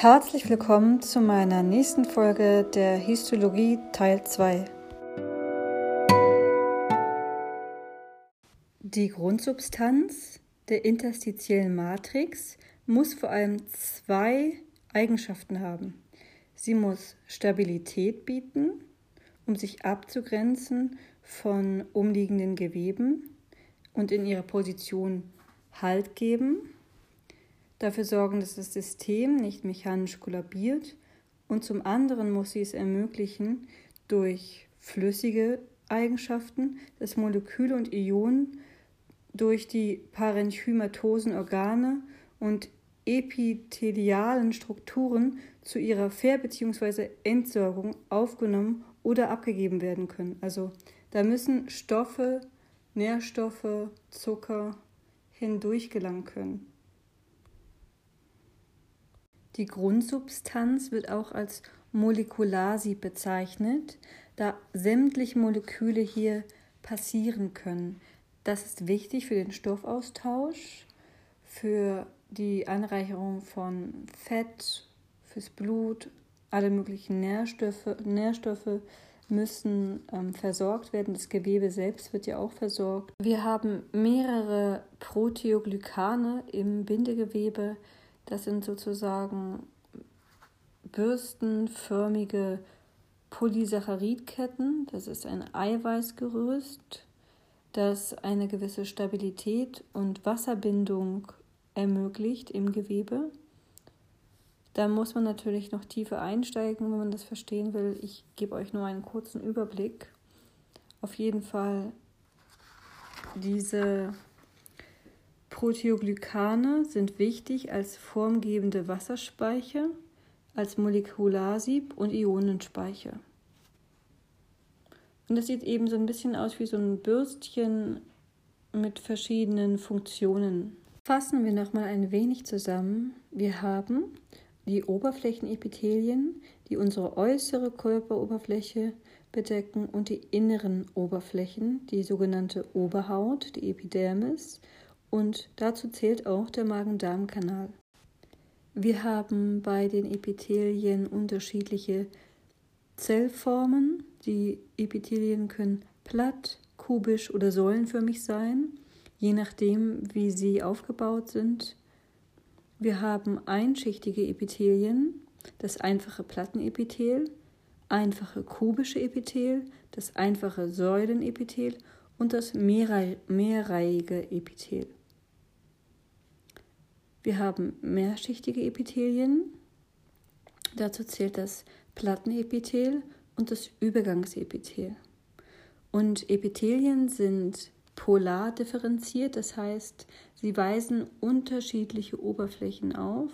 Herzlich willkommen zu meiner nächsten Folge der Histologie Teil 2. Die Grundsubstanz der interstitiellen Matrix muss vor allem zwei Eigenschaften haben. Sie muss Stabilität bieten, um sich abzugrenzen von umliegenden Geweben und in ihrer Position Halt geben dafür sorgen, dass das System nicht mechanisch kollabiert und zum anderen muss sie es ermöglichen, durch flüssige Eigenschaften, dass Moleküle und Ionen durch die parenchymatosen Organe und epithelialen Strukturen zu ihrer Ver- bzw. Entsorgung aufgenommen oder abgegeben werden können. Also da müssen Stoffe, Nährstoffe, Zucker hindurch gelangen können. Die Grundsubstanz wird auch als Molekularsieb bezeichnet, da sämtliche Moleküle hier passieren können. Das ist wichtig für den Stoffaustausch, für die Anreicherung von Fett, fürs Blut, alle möglichen Nährstoffe, Nährstoffe müssen ähm, versorgt werden. Das Gewebe selbst wird ja auch versorgt. Wir haben mehrere Proteoglykane im Bindegewebe, das sind sozusagen bürstenförmige Polysaccharidketten. Das ist ein Eiweißgerüst, das eine gewisse Stabilität und Wasserbindung ermöglicht im Gewebe. Da muss man natürlich noch tiefer einsteigen, wenn man das verstehen will. Ich gebe euch nur einen kurzen Überblick. Auf jeden Fall diese Proteoglykane sind wichtig als formgebende Wasserspeicher, als Molekularsieb und Ionenspeicher. Und das sieht eben so ein bisschen aus wie so ein Bürstchen mit verschiedenen Funktionen. Fassen wir nochmal ein wenig zusammen. Wir haben die Oberflächenepithelien, die unsere äußere Körperoberfläche bedecken und die inneren Oberflächen, die sogenannte Oberhaut, die Epidermis und dazu zählt auch der Magen-Darm-Kanal. Wir haben bei den Epithelien unterschiedliche Zellformen. Die Epithelien können platt, kubisch oder säulenförmig sein, je nachdem, wie sie aufgebaut sind. Wir haben einschichtige Epithelien, das einfache Plattenepithel, einfache kubische Epithel, das einfache Säulenepithel und das mehrreihige Epithel. Wir haben mehrschichtige Epithelien. Dazu zählt das Plattenepithel und das Übergangsepithel. Und Epithelien sind polar differenziert, das heißt, sie weisen unterschiedliche Oberflächen auf.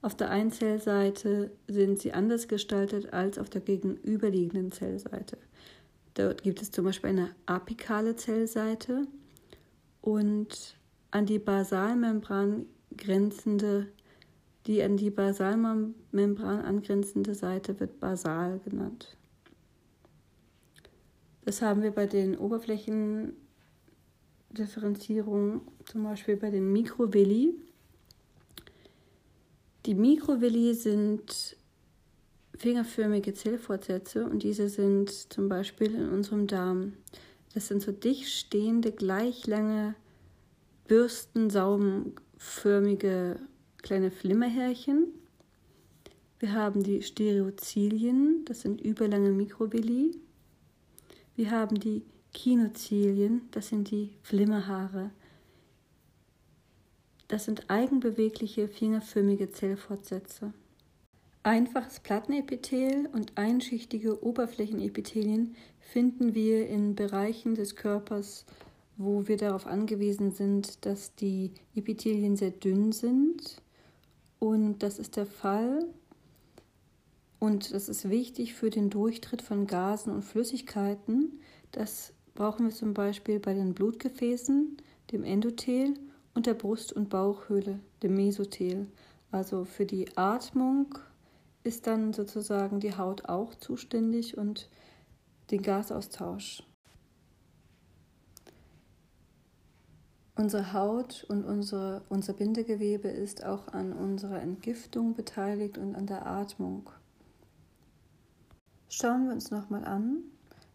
Auf der Einzellseite sind sie anders gestaltet als auf der gegenüberliegenden Zellseite. Dort gibt es zum Beispiel eine apikale Zellseite und an die Basalmembran grenzende, die an die Basalmembran angrenzende Seite wird basal genannt. Das haben wir bei den Oberflächendifferenzierungen, zum Beispiel bei den Mikrovilli. Die Mikrovilli sind fingerförmige Zellfortsätze und diese sind zum Beispiel in unserem Darm. Das sind so dicht stehende, gleich lange Bürstensauben förmige kleine Flimmerhärchen. Wir haben die Stereozilien, das sind überlange Mikrovilli. Wir haben die Kinozilien, das sind die Flimmerhaare. Das sind eigenbewegliche fingerförmige Zellfortsätze. Einfaches Plattenepithel und einschichtige Oberflächenepithelien finden wir in Bereichen des Körpers wo wir darauf angewiesen sind, dass die Epithelien sehr dünn sind. Und das ist der Fall. Und das ist wichtig für den Durchtritt von Gasen und Flüssigkeiten. Das brauchen wir zum Beispiel bei den Blutgefäßen, dem Endothel und der Brust- und Bauchhöhle, dem Mesothel. Also für die Atmung ist dann sozusagen die Haut auch zuständig und den Gasaustausch. Unsere Haut und unsere, unser Bindegewebe ist auch an unserer Entgiftung beteiligt und an der Atmung. Schauen wir uns nochmal an.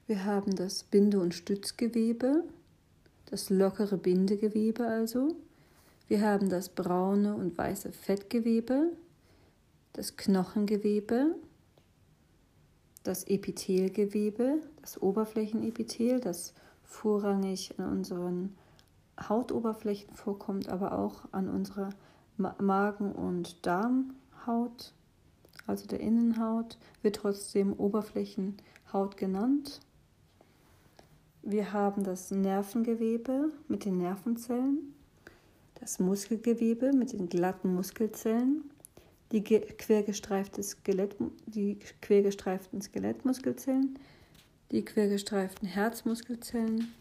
Wir haben das Binde- und Stützgewebe, das lockere Bindegewebe also. Wir haben das braune und weiße Fettgewebe, das Knochengewebe, das Epithelgewebe, das Oberflächenepithel, das vorrangig an unseren Hautoberflächen vorkommt, aber auch an unserer Magen- und Darmhaut, also der Innenhaut, wird trotzdem Oberflächenhaut genannt. Wir haben das Nervengewebe mit den Nervenzellen, das Muskelgewebe mit den glatten Muskelzellen, die quergestreifte Skelett, die quergestreiften Skelettmuskelzellen, die quergestreiften Herzmuskelzellen,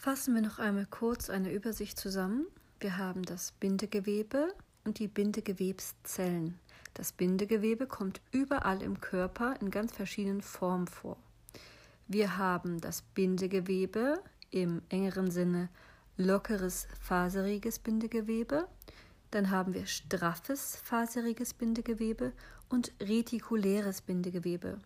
Fassen wir noch einmal kurz eine Übersicht zusammen. Wir haben das Bindegewebe und die Bindegewebszellen. Das Bindegewebe kommt überall im Körper in ganz verschiedenen Formen vor. Wir haben das Bindegewebe im engeren Sinne lockeres, faseriges Bindegewebe. Dann haben wir straffes, faseriges Bindegewebe und retikuläres Bindegewebe.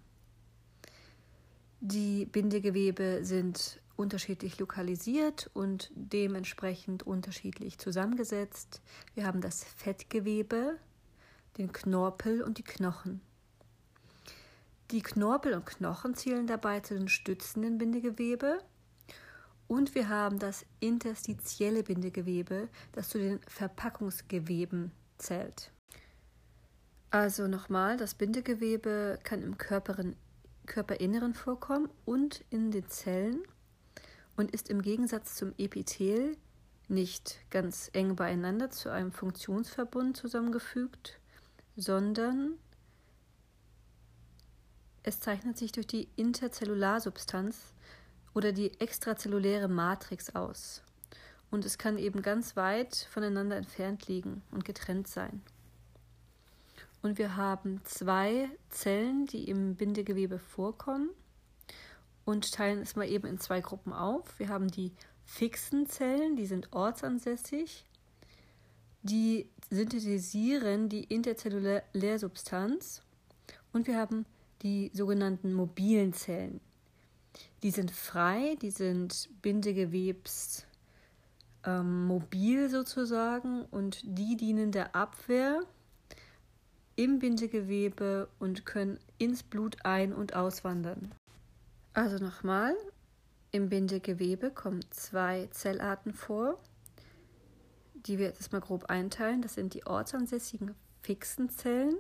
Die Bindegewebe sind unterschiedlich lokalisiert und dementsprechend unterschiedlich zusammengesetzt. Wir haben das Fettgewebe, den Knorpel und die Knochen. Die Knorpel und Knochen zählen dabei zu den stützenden Bindegewebe. Und wir haben das interstitielle Bindegewebe, das zu den Verpackungsgeweben zählt. Also nochmal, das Bindegewebe kann im Körperinneren vorkommen und in den Zellen und ist im Gegensatz zum Epithel nicht ganz eng beieinander zu einem Funktionsverbund zusammengefügt, sondern es zeichnet sich durch die Interzellarsubstanz oder die extrazelluläre Matrix aus. Und es kann eben ganz weit voneinander entfernt liegen und getrennt sein. Und wir haben zwei Zellen, die im Bindegewebe vorkommen und teilen es mal eben in zwei Gruppen auf. Wir haben die fixen Zellen, die sind ortsansässig. Die synthetisieren die Interzellularsubstanz. Und wir haben die sogenannten mobilen Zellen. Die sind frei, die sind Bindegewebs ähm, mobil sozusagen und die dienen der Abwehr im Bindegewebe und können ins Blut ein- und auswandern. Also nochmal, im Bindegewebe kommen zwei Zellarten vor, die wir jetzt mal grob einteilen. Das sind die ortsansässigen fixen Zellen,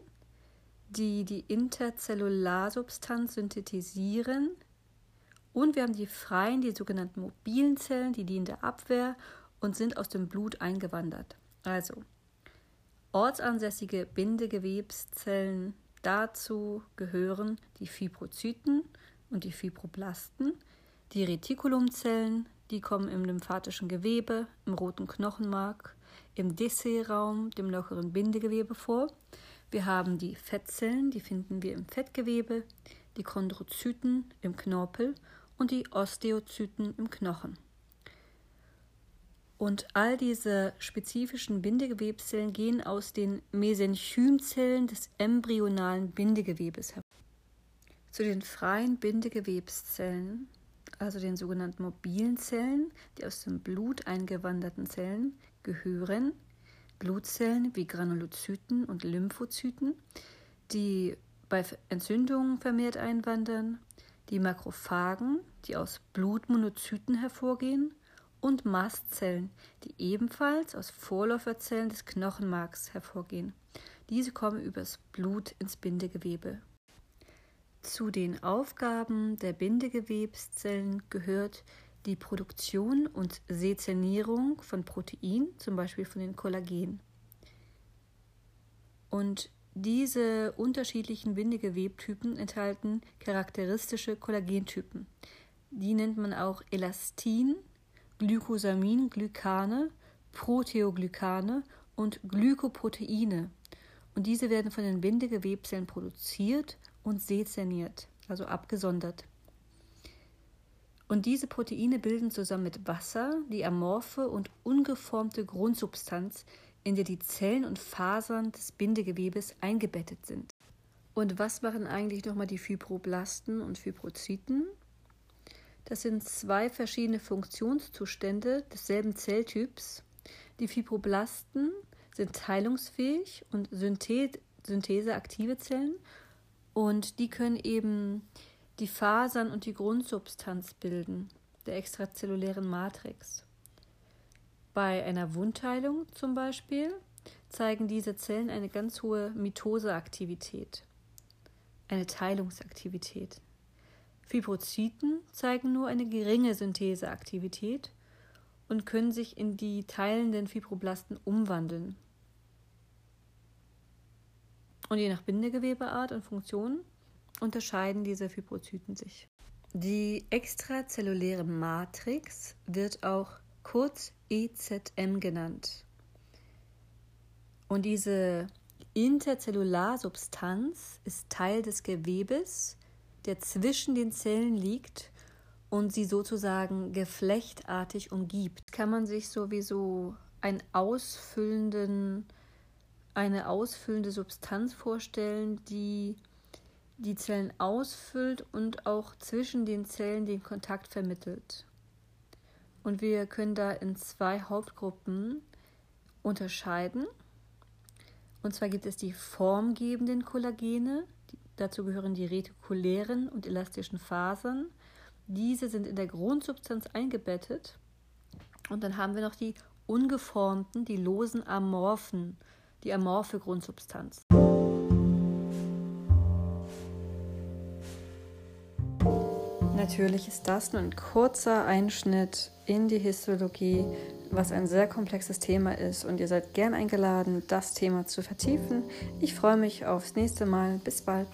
die die Interzellarsubstanz synthetisieren. Und wir haben die freien, die sogenannten mobilen Zellen, die dienen der Abwehr und sind aus dem Blut eingewandert. Also ortsansässige Bindegewebszellen, dazu gehören die Fibrozyten und die Fibroblasten. Die Retikulumzellen, die kommen im lymphatischen Gewebe, im roten Knochenmark, im Dessé-Raum, dem lockeren Bindegewebe vor. Wir haben die Fettzellen, die finden wir im Fettgewebe, die Chondrozyten im Knorpel und die Osteozyten im Knochen. Und all diese spezifischen Bindegewebszellen gehen aus den Mesenchymzellen des embryonalen Bindegewebes hervor. Zu den freien Bindegewebszellen, also den sogenannten mobilen Zellen, die aus dem Blut eingewanderten Zellen, gehören Blutzellen wie Granulozyten und Lymphozyten, die bei Entzündungen vermehrt einwandern, die Makrophagen, die aus Blutmonozyten hervorgehen, und Mastzellen, die ebenfalls aus Vorläuferzellen des Knochenmarks hervorgehen. Diese kommen übers Blut ins Bindegewebe. Zu den Aufgaben der Bindegewebszellen gehört die Produktion und Sezernierung von Protein, zum Beispiel von den Kollagen. Und diese unterschiedlichen Bindegewebtypen enthalten charakteristische Kollagentypen. Die nennt man auch Elastin, Glykosamin, Glykane, Proteoglykane und Glykoproteine. Und diese werden von den Bindegewebzellen produziert und sezerniert, also abgesondert. Und diese Proteine bilden zusammen mit Wasser die amorphe und ungeformte Grundsubstanz, in der die Zellen und Fasern des Bindegewebes eingebettet sind. Und was machen eigentlich nochmal die Fibroblasten und Fibrozyten? Das sind zwei verschiedene Funktionszustände desselben Zelltyps. Die Fibroblasten sind teilungsfähig und syntheseaktive Zellen und die können eben die Fasern und die Grundsubstanz bilden, der extrazellulären Matrix. Bei einer Wundheilung zum Beispiel zeigen diese Zellen eine ganz hohe Mitoseaktivität, eine Teilungsaktivität. Fibrozyten zeigen nur eine geringe Syntheseaktivität und können sich in die teilenden Fibroblasten umwandeln. Und je nach Bindegewebeart und Funktion unterscheiden diese Fibrozyten sich. Die extrazelluläre Matrix wird auch kurz EZM genannt. Und diese Interzellarsubstanz ist Teil des Gewebes, der zwischen den Zellen liegt und sie sozusagen geflechtartig umgibt. Kann man sich sowieso einen ausfüllenden, eine ausfüllende Substanz vorstellen, die die Zellen ausfüllt und auch zwischen den Zellen den Kontakt vermittelt. Und wir können da in zwei Hauptgruppen unterscheiden. Und zwar gibt es die formgebenden Kollagene, dazu gehören die retikulären und elastischen Fasern. Diese sind in der Grundsubstanz eingebettet. Und dann haben wir noch die ungeformten, die losen Amorphen, die amorphe Grundsubstanz. Natürlich ist das nur ein kurzer Einschnitt in die Histologie, was ein sehr komplexes Thema ist und ihr seid gern eingeladen, das Thema zu vertiefen. Ich freue mich aufs nächste Mal. Bis bald.